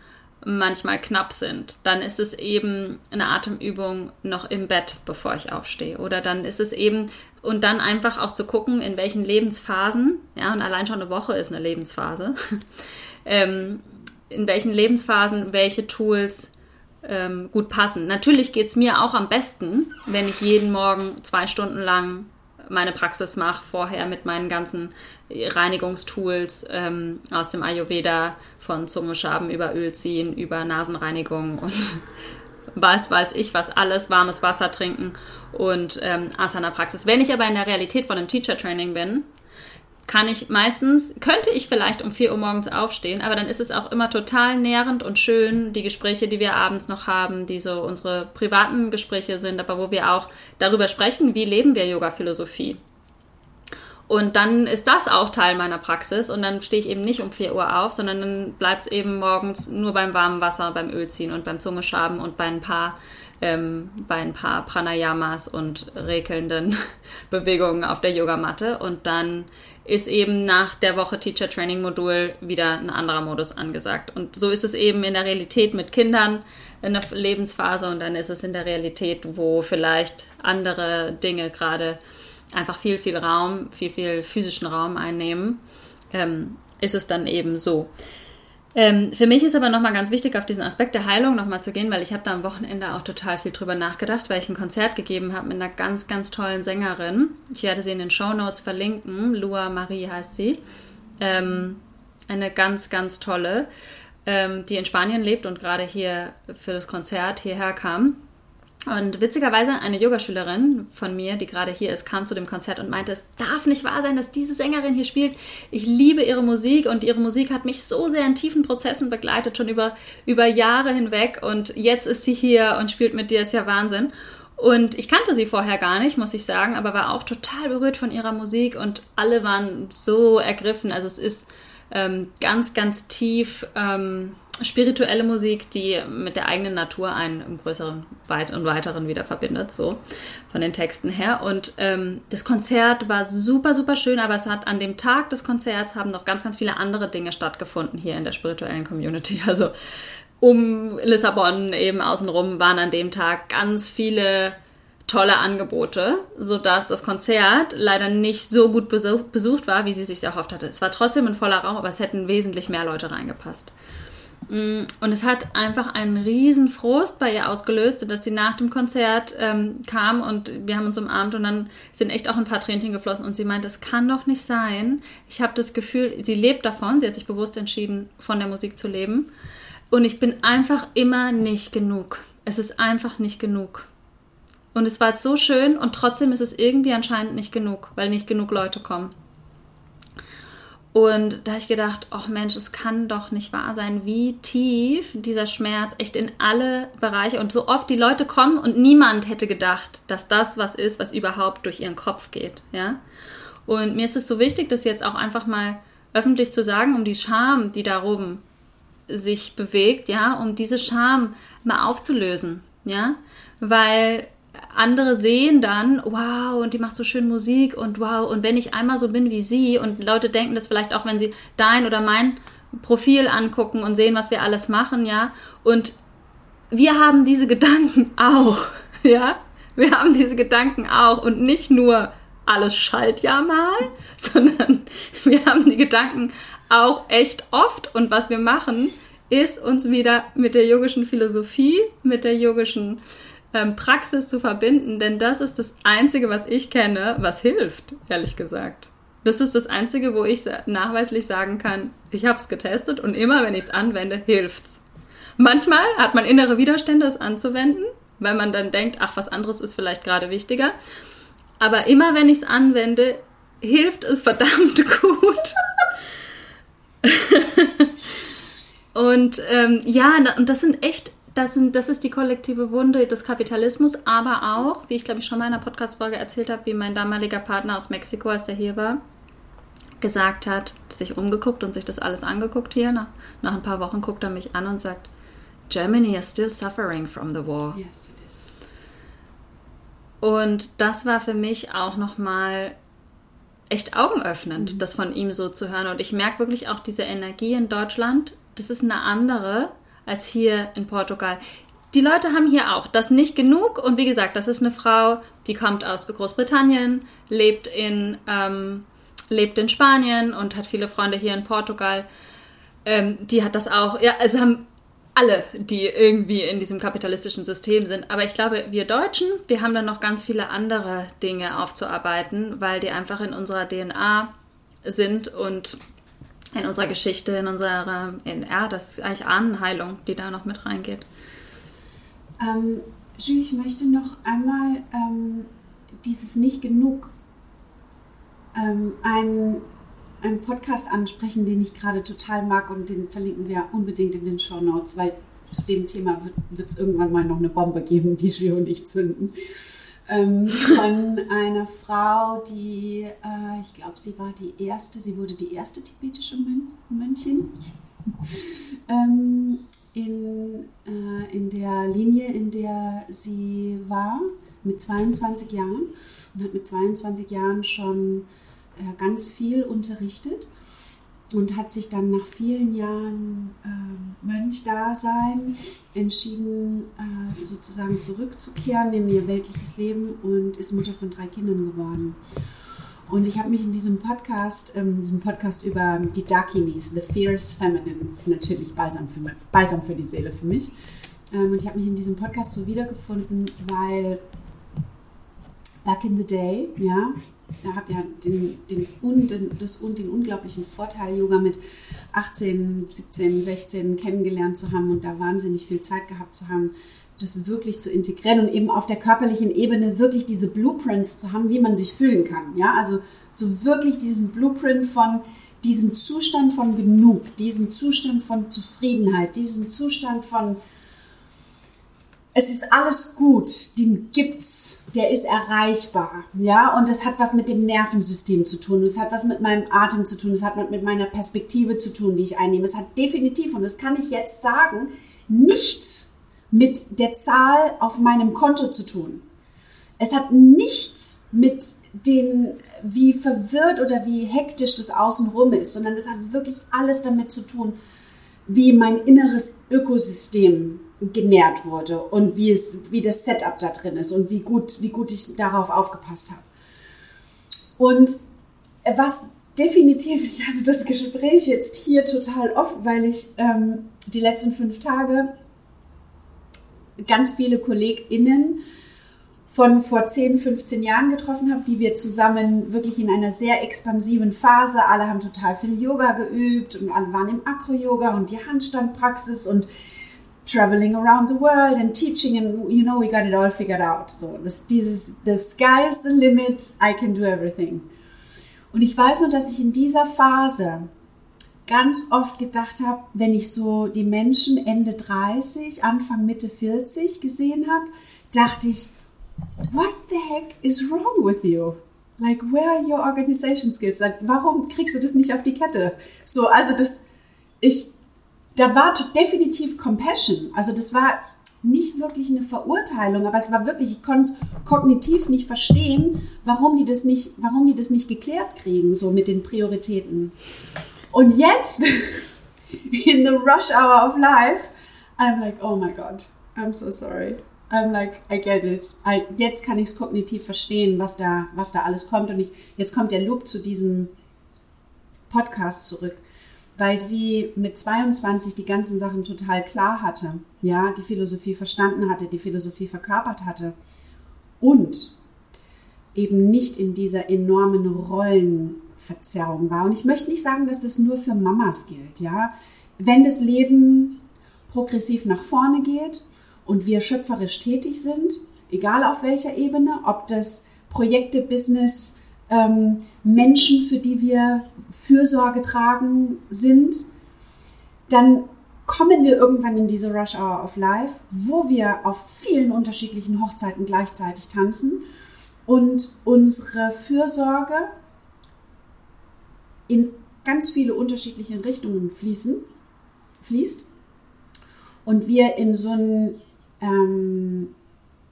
manchmal knapp sind, dann ist es eben eine Atemübung noch im Bett, bevor ich aufstehe. Oder dann ist es eben, und dann einfach auch zu gucken, in welchen Lebensphasen, ja, und allein schon eine Woche ist eine Lebensphase, ähm, in welchen Lebensphasen welche Tools ähm, gut passen. Natürlich geht es mir auch am besten, wenn ich jeden Morgen zwei Stunden lang meine Praxis mache, vorher mit meinen ganzen Reinigungstools ähm, aus dem Ayurveda, von Zungenschaben über Öl ziehen, über Nasenreinigung und weiß, weiß ich was alles, warmes Wasser trinken und ähm, Asana-Praxis. Wenn ich aber in der Realität von einem Teacher-Training bin, kann ich meistens, könnte ich vielleicht um 4 Uhr morgens aufstehen, aber dann ist es auch immer total nährend und schön, die Gespräche, die wir abends noch haben, die so unsere privaten Gespräche sind, aber wo wir auch darüber sprechen, wie leben wir Yoga-Philosophie. Und dann ist das auch Teil meiner Praxis und dann stehe ich eben nicht um 4 Uhr auf, sondern dann bleibt es eben morgens nur beim warmen Wasser, beim Ölziehen und beim Zungeschaben und bei ein paar ähm, bei ein paar Pranayamas und rekelnden Bewegungen auf der Yogamatte. Und dann ist eben nach der Woche Teacher Training Modul wieder ein anderer Modus angesagt. Und so ist es eben in der Realität mit Kindern in der Lebensphase und dann ist es in der Realität, wo vielleicht andere Dinge gerade einfach viel, viel Raum, viel, viel physischen Raum einnehmen, ähm, ist es dann eben so. Ähm, für mich ist aber nochmal ganz wichtig, auf diesen Aspekt der Heilung nochmal zu gehen, weil ich habe da am Wochenende auch total viel drüber nachgedacht, weil ich ein Konzert gegeben habe mit einer ganz, ganz tollen Sängerin. Ich werde sie in den Show Notes verlinken. Lua Marie heißt sie. Ähm, eine ganz, ganz tolle, ähm, die in Spanien lebt und gerade hier für das Konzert hierher kam. Und witzigerweise eine Yogaschülerin von mir, die gerade hier ist, kam zu dem Konzert und meinte, es darf nicht wahr sein, dass diese Sängerin hier spielt. Ich liebe ihre Musik und ihre Musik hat mich so sehr in tiefen Prozessen begleitet, schon über, über Jahre hinweg. Und jetzt ist sie hier und spielt mit dir, ist ja Wahnsinn. Und ich kannte sie vorher gar nicht, muss ich sagen, aber war auch total berührt von ihrer Musik und alle waren so ergriffen. Also es ist ähm, ganz, ganz tief. Ähm, spirituelle Musik, die mit der eigenen Natur einen im größeren weit und weiteren wieder verbindet, so von den Texten her. Und ähm, das Konzert war super, super schön, aber es hat an dem Tag des Konzerts haben noch ganz, ganz viele andere Dinge stattgefunden hier in der spirituellen Community. Also um Lissabon eben außenrum waren an dem Tag ganz viele tolle Angebote, sodass das Konzert leider nicht so gut besucht war, wie sie sich erhofft hatte. Es war trotzdem ein voller Raum, aber es hätten wesentlich mehr Leute reingepasst. Mm, und es hat einfach einen riesen Frust bei ihr ausgelöst, dass sie nach dem Konzert ähm, kam und wir haben uns umarmt und dann sind echt auch ein paar Tränchen geflossen und sie meint, es kann doch nicht sein. Ich habe das Gefühl, sie lebt davon, sie hat sich bewusst entschieden, von der Musik zu leben. Und ich bin einfach immer nicht genug. Es ist einfach nicht genug. Und es war so schön und trotzdem ist es irgendwie anscheinend nicht genug, weil nicht genug Leute kommen. Und da habe ich gedacht, ach Mensch, es kann doch nicht wahr sein, wie tief dieser Schmerz echt in alle Bereiche und so oft die Leute kommen und niemand hätte gedacht, dass das was ist, was überhaupt durch ihren Kopf geht, ja. Und mir ist es so wichtig, das jetzt auch einfach mal öffentlich zu sagen, um die Scham, die darum sich bewegt, ja, um diese Scham mal aufzulösen, ja, weil andere sehen dann, wow, und die macht so schön Musik und wow, und wenn ich einmal so bin wie sie und Leute denken das vielleicht auch, wenn sie dein oder mein Profil angucken und sehen, was wir alles machen, ja, und wir haben diese Gedanken auch, ja, wir haben diese Gedanken auch und nicht nur alles schallt ja mal, sondern wir haben die Gedanken auch echt oft und was wir machen, ist uns wieder mit der yogischen Philosophie, mit der yogischen ähm, Praxis zu verbinden, denn das ist das Einzige, was ich kenne, was hilft, ehrlich gesagt. Das ist das Einzige, wo ich nachweislich sagen kann, ich habe es getestet und immer, wenn ich es anwende, hilft's. Manchmal hat man innere Widerstände, es anzuwenden, weil man dann denkt, ach, was anderes ist vielleicht gerade wichtiger. Aber immer, wenn ich es anwende, hilft es verdammt gut. und ähm, ja, und das sind echt das, sind, das ist die kollektive Wunde des Kapitalismus, aber auch, wie ich glaube ich schon mal in einer Podcast-Folge erzählt habe, wie mein damaliger Partner aus Mexiko, als er hier war, gesagt hat, sich umgeguckt und sich das alles angeguckt hier. Nach, nach ein paar Wochen guckt er mich an und sagt, Germany is still suffering from the war. Yes, it is. Und das war für mich auch nochmal echt augenöffnend, mhm. das von ihm so zu hören. Und ich merke wirklich auch diese Energie in Deutschland, das ist eine andere als hier in Portugal. Die Leute haben hier auch das nicht genug und wie gesagt, das ist eine Frau, die kommt aus Großbritannien, lebt in, ähm, lebt in Spanien und hat viele Freunde hier in Portugal. Ähm, die hat das auch, ja, also haben alle, die irgendwie in diesem kapitalistischen System sind. Aber ich glaube, wir Deutschen, wir haben dann noch ganz viele andere Dinge aufzuarbeiten, weil die einfach in unserer DNA sind und in unserer Geschichte, in unserer, in, ja, das ist eigentlich Ahnenheilung, die da noch mit reingeht. Ähm, ich möchte noch einmal ähm, dieses nicht genug ähm, einen, einen Podcast ansprechen, den ich gerade total mag und den verlinken wir unbedingt in den Show Notes, weil zu dem Thema wird es irgendwann mal noch eine Bombe geben, die Jules und ich zünden ähm, von einer Frau, die, äh, ich glaube, sie war die erste, sie wurde die erste tibetische Mön Mönchin ähm, in, äh, in der Linie, in der sie war, mit 22 Jahren. Und hat mit 22 Jahren schon äh, ganz viel unterrichtet und hat sich dann nach vielen Jahren äh, Mönchdasein entschieden, äh, sozusagen zurückzukehren in ihr weltliches Leben und ist Mutter von drei Kindern geworden. Und ich habe mich in diesem Podcast, ähm, diesem Podcast über die Dakinis, The Fierce Feminine, ist natürlich Balsam für, Balsam für die Seele für mich. Ähm, und ich habe mich in diesem Podcast so wiedergefunden, weil back in the day, ja, ich habe ja den, den, den, das, den unglaublichen Vorteil, Yoga mit 18, 17, 16 kennengelernt zu haben und da wahnsinnig viel Zeit gehabt zu haben, das wirklich zu integrieren und eben auf der körperlichen Ebene wirklich diese Blueprints zu haben, wie man sich fühlen kann. Ja, also so wirklich diesen Blueprint von diesem Zustand von genug, diesen Zustand von Zufriedenheit, diesen Zustand von es ist alles gut, den gibt's, der ist erreichbar, ja, und es hat was mit dem Nervensystem zu tun, es hat was mit meinem Atem zu tun, es hat mit meiner Perspektive zu tun, die ich einnehme. Es hat definitiv, und das kann ich jetzt sagen, nichts mit der Zahl auf meinem Konto zu tun. Es hat nichts mit den, wie verwirrt oder wie hektisch das Außenrum ist, sondern es hat wirklich alles damit zu tun, wie mein inneres Ökosystem genährt wurde und wie es, wie das Setup da drin ist und wie gut, wie gut ich darauf aufgepasst habe. Und was definitiv, ich hatte das Gespräch jetzt hier total oft, weil ich ähm, die letzten fünf Tage ganz viele KollegInnen von vor 10, 15 Jahren getroffen habe, die wir zusammen wirklich in einer sehr expansiven Phase, alle haben total viel Yoga geübt und alle waren im Acro-Yoga und die Handstandpraxis und traveling around the world and teaching and you know we got it all figured out. So, das, dieses, the sky is the limit, I can do everything. Und ich weiß nur, dass ich in dieser Phase ganz oft gedacht habe, wenn ich so die Menschen Ende 30, Anfang Mitte 40 gesehen habe, dachte ich, what the heck is wrong with you? Like, where are your organization skills? Like, warum kriegst du das nicht auf die Kette? So, also das, ich, da war definitiv Compassion. Also das war nicht wirklich eine Verurteilung, aber es war wirklich, ich konnte es kognitiv nicht verstehen, warum die das nicht, warum die das nicht geklärt kriegen, so mit den Prioritäten. Und jetzt, in the rush hour of life, I'm like, oh my God, I'm so sorry. I'm like, I get it. I, jetzt kann ich es kognitiv verstehen, was da, was da alles kommt. Und ich, jetzt kommt der Loop zu diesem Podcast zurück weil sie mit 22 die ganzen Sachen total klar hatte, ja, die Philosophie verstanden hatte, die Philosophie verkörpert hatte und eben nicht in dieser enormen Rollenverzerrung war. Und ich möchte nicht sagen, dass es nur für Mamas gilt, ja. Wenn das Leben progressiv nach vorne geht und wir schöpferisch tätig sind, egal auf welcher Ebene, ob das Projekte, Business, ähm, Menschen, für die wir Fürsorge tragen, sind, dann kommen wir irgendwann in diese Rush Hour of Life, wo wir auf vielen unterschiedlichen Hochzeiten gleichzeitig tanzen und unsere Fürsorge in ganz viele unterschiedliche Richtungen fließen, fließt und wir in so, ein, ähm,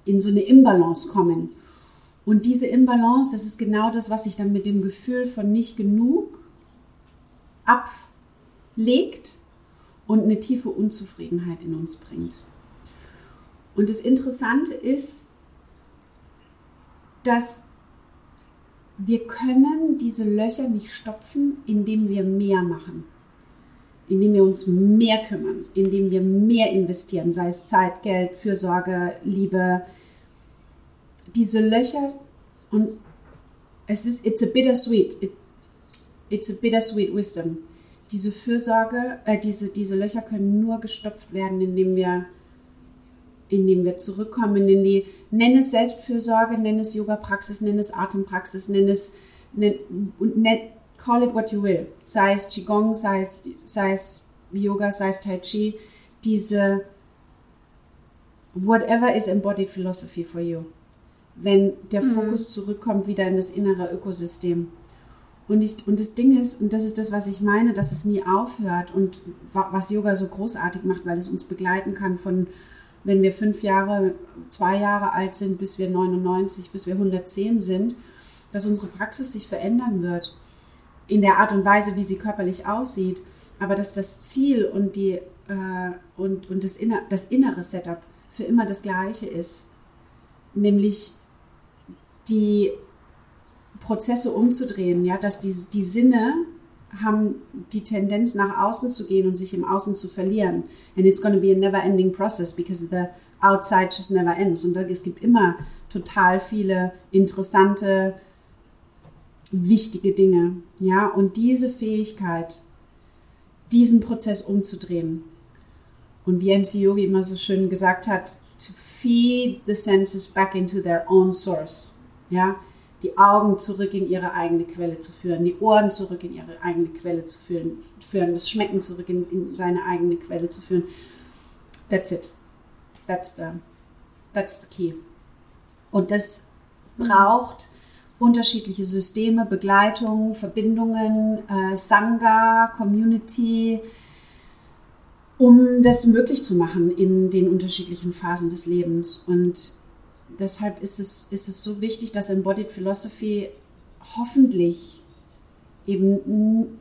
in so eine Imbalance kommen. Und diese Imbalance, das ist genau das, was sich dann mit dem Gefühl von nicht genug ablegt und eine tiefe Unzufriedenheit in uns bringt. Und das Interessante ist, dass wir können diese Löcher nicht stopfen, indem wir mehr machen, indem wir uns mehr kümmern, indem wir mehr investieren, sei es Zeit, Geld, Fürsorge, Liebe, diese Löcher und es ist, it's a bittersweet, it, it's a bittersweet wisdom. Diese Fürsorge, äh, diese, diese Löcher können nur gestopft werden, indem wir, indem wir zurückkommen in die, nenn es Selbstfürsorge, nenn es Yoga-Praxis, nenn es Atempraxis, nenn es, nenn, nenn, call it what you will. Sei es Qigong, sei es, sei es Yoga, sei es Tai Chi, diese, whatever is embodied philosophy for you wenn der mhm. Fokus zurückkommt wieder in das innere Ökosystem. Und, ich, und das Ding ist, und das ist das, was ich meine, dass es nie aufhört und was Yoga so großartig macht, weil es uns begleiten kann von, wenn wir fünf Jahre, zwei Jahre alt sind, bis wir 99, bis wir 110 sind, dass unsere Praxis sich verändern wird. In der Art und Weise, wie sie körperlich aussieht. Aber dass das Ziel und, die, äh, und, und das, inner, das innere Setup für immer das gleiche ist. Nämlich die Prozesse umzudrehen, ja, dass die, die Sinne haben die Tendenz nach außen zu gehen und sich im Außen zu verlieren. And it's going to be a never ending process because the outside just never ends. Und es gibt immer total viele interessante, wichtige Dinge, ja, und diese Fähigkeit, diesen Prozess umzudrehen. Und wie MC Yogi immer so schön gesagt hat, to feed the senses back into their own source ja, die Augen zurück in ihre eigene Quelle zu führen, die Ohren zurück in ihre eigene Quelle zu führen, führen das Schmecken zurück in, in seine eigene Quelle zu führen. That's it. That's the, that's the key. Und das braucht unterschiedliche Systeme, Begleitung, Verbindungen, äh, Sangha, Community, um das möglich zu machen in den unterschiedlichen Phasen des Lebens. Und deshalb ist es, ist es so wichtig, dass Embodied Philosophy hoffentlich eben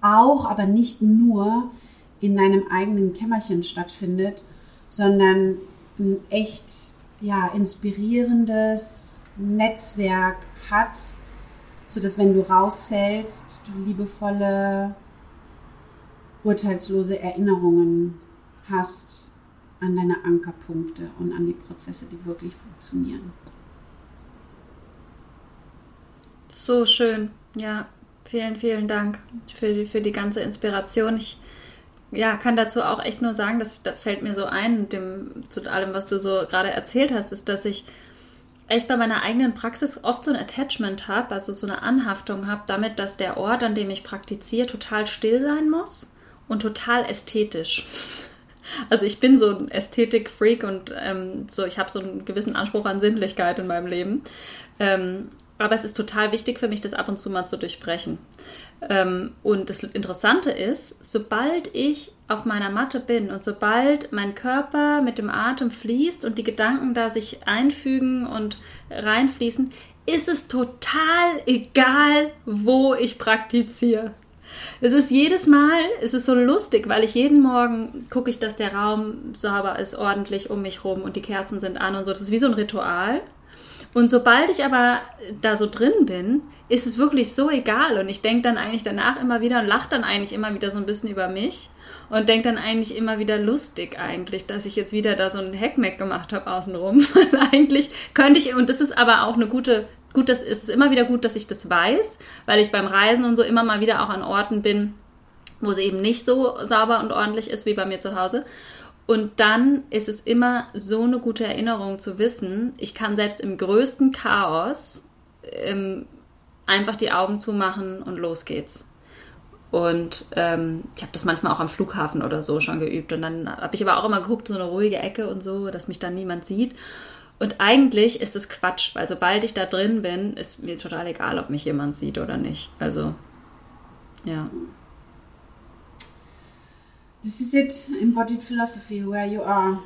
auch, aber nicht nur in deinem eigenen Kämmerchen stattfindet, sondern ein echt ja, inspirierendes Netzwerk hat, sodass wenn du rausfällst, du liebevolle, urteilslose Erinnerungen hast an deine Ankerpunkte und an die Prozesse, die wirklich funktionieren. So schön, ja. Vielen, vielen Dank für die, für die ganze Inspiration. Ich ja, kann dazu auch echt nur sagen, das, das fällt mir so ein, dem, zu allem, was du so gerade erzählt hast, ist, dass ich echt bei meiner eigenen Praxis oft so ein Attachment habe, also so eine Anhaftung habe, damit, dass der Ort, an dem ich praktiziere, total still sein muss und total ästhetisch. Also ich bin so ein Ästhetik-Freak und ähm, so, ich habe so einen gewissen Anspruch an Sinnlichkeit in meinem Leben. Ähm, aber es ist total wichtig für mich, das ab und zu mal zu durchbrechen. Ähm, und das Interessante ist, sobald ich auf meiner Matte bin und sobald mein Körper mit dem Atem fließt und die Gedanken da sich einfügen und reinfließen, ist es total egal, wo ich praktiziere. Es ist jedes Mal, es ist so lustig, weil ich jeden Morgen gucke ich, dass der Raum sauber ist, ordentlich um mich rum und die Kerzen sind an und so. Das ist wie so ein Ritual. Und sobald ich aber da so drin bin, ist es wirklich so egal. Und ich denke dann eigentlich danach immer wieder und lache dann eigentlich immer wieder so ein bisschen über mich und denke dann eigentlich immer wieder lustig eigentlich, dass ich jetzt wieder da so ein Hackmack gemacht habe außenrum. eigentlich könnte ich, und das ist aber auch eine gute, gut, das ist immer wieder gut, dass ich das weiß, weil ich beim Reisen und so immer mal wieder auch an Orten bin, wo es eben nicht so sauber und ordentlich ist wie bei mir zu Hause. Und dann ist es immer so eine gute Erinnerung zu wissen, ich kann selbst im größten Chaos ähm, einfach die Augen zumachen und los geht's. Und ähm, ich habe das manchmal auch am Flughafen oder so schon geübt. Und dann habe ich aber auch immer geguckt, so eine ruhige Ecke und so, dass mich dann niemand sieht. Und eigentlich ist es Quatsch, weil sobald ich da drin bin, ist mir total egal, ob mich jemand sieht oder nicht. Also, ja. This is it, embodied philosophy, where you are.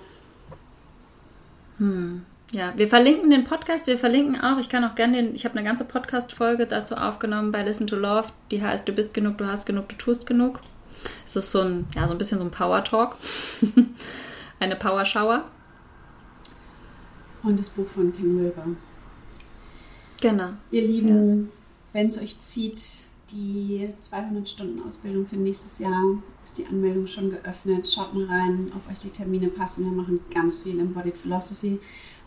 Hm. Ja, wir verlinken den Podcast, wir verlinken auch, ich kann auch gerne den, ich habe eine ganze Podcast-Folge dazu aufgenommen bei Listen to Love, die heißt Du bist genug, du hast genug, du tust genug. Es ist so ein, ja, so ein bisschen so ein Power-Talk. eine Power-Shower. Und das Buch von Ken Wilber. Genau. Ihr Lieben, ja. wenn es euch zieht, die 200 Stunden Ausbildung für nächstes Jahr ist die Anmeldung schon geöffnet. Schaut mal rein, ob euch die Termine passen. Wir machen ganz viel Embodied Philosophy.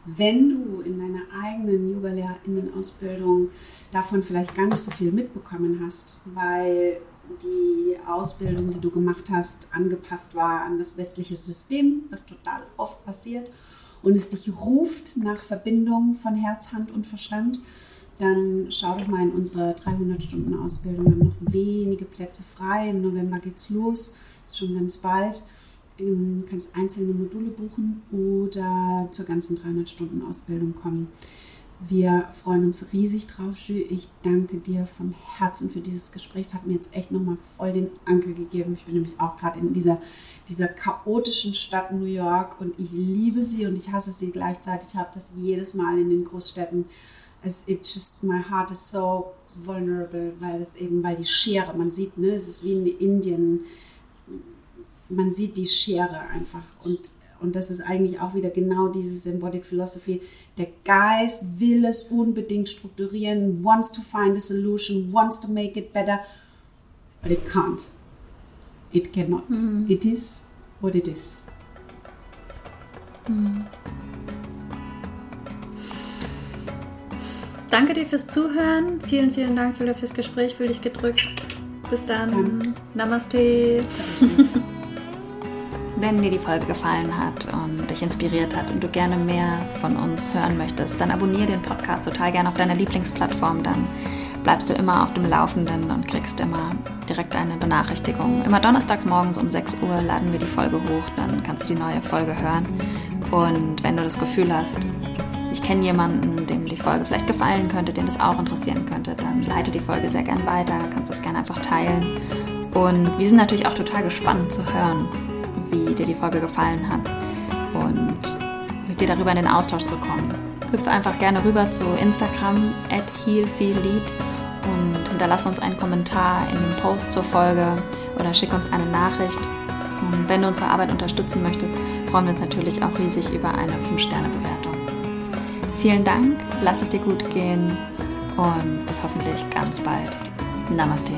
Wenn du in deiner eigenen Yoga-LehrerInnen-Ausbildung davon vielleicht gar nicht so viel mitbekommen hast, weil die Ausbildung, die du gemacht hast, angepasst war an das westliche System, was total oft passiert, und es dich ruft nach Verbindung von Herz, Hand und Verstand, dann schau doch mal in unsere 300 Stunden Ausbildung. Wir haben noch wenige Plätze frei. Im November geht's los, ist schon ganz bald. Du ähm, kannst einzelne Module buchen oder zur ganzen 300 Stunden Ausbildung kommen. Wir freuen uns riesig drauf, Jü. Ich danke dir von Herzen für dieses Gespräch. Es hat mir jetzt echt nochmal voll den Anker gegeben. Ich bin nämlich auch gerade in dieser, dieser chaotischen Stadt New York und ich liebe sie und ich hasse sie gleichzeitig. Ich habe das jedes Mal in den Großstädten es it just my heart is so vulnerable, weil es eben, weil die Schere, man sieht, ne, es ist wie in Indien, man sieht die Schere einfach und und das ist eigentlich auch wieder genau dieses Embodied Philosophy. Der Geist will es unbedingt strukturieren, wants to find a solution, wants to make it better, but it can't. It cannot. Mhm. It is what it is. Mhm. Danke dir fürs Zuhören. Vielen, vielen Dank, Julia, fürs Gespräch. Fühl dich gedrückt. Bis dann. Bis dann. Namaste. Wenn dir die Folge gefallen hat und dich inspiriert hat und du gerne mehr von uns hören möchtest, dann abonniere den Podcast total gerne auf deiner Lieblingsplattform. Dann bleibst du immer auf dem Laufenden und kriegst immer direkt eine Benachrichtigung. Immer donnerstags morgens um 6 Uhr laden wir die Folge hoch, dann kannst du die neue Folge hören. Und wenn du das Gefühl hast, ich kenne jemanden, dem die Folge vielleicht gefallen könnte, den das auch interessieren könnte, dann leite die Folge sehr gern weiter, kannst es gerne einfach teilen. Und wir sind natürlich auch total gespannt zu hören, wie dir die Folge gefallen hat und mit dir darüber in den Austausch zu kommen. Hüpfe einfach gerne rüber zu Instagram at healfeellead und hinterlasse uns einen Kommentar in dem Post zur Folge oder schick uns eine Nachricht. Und wenn du unsere Arbeit unterstützen möchtest, freuen wir uns natürlich auch riesig über eine 5-Sterne-Bewertung. Vielen Dank, lass es dir gut gehen und bis hoffentlich ganz bald. Namaste.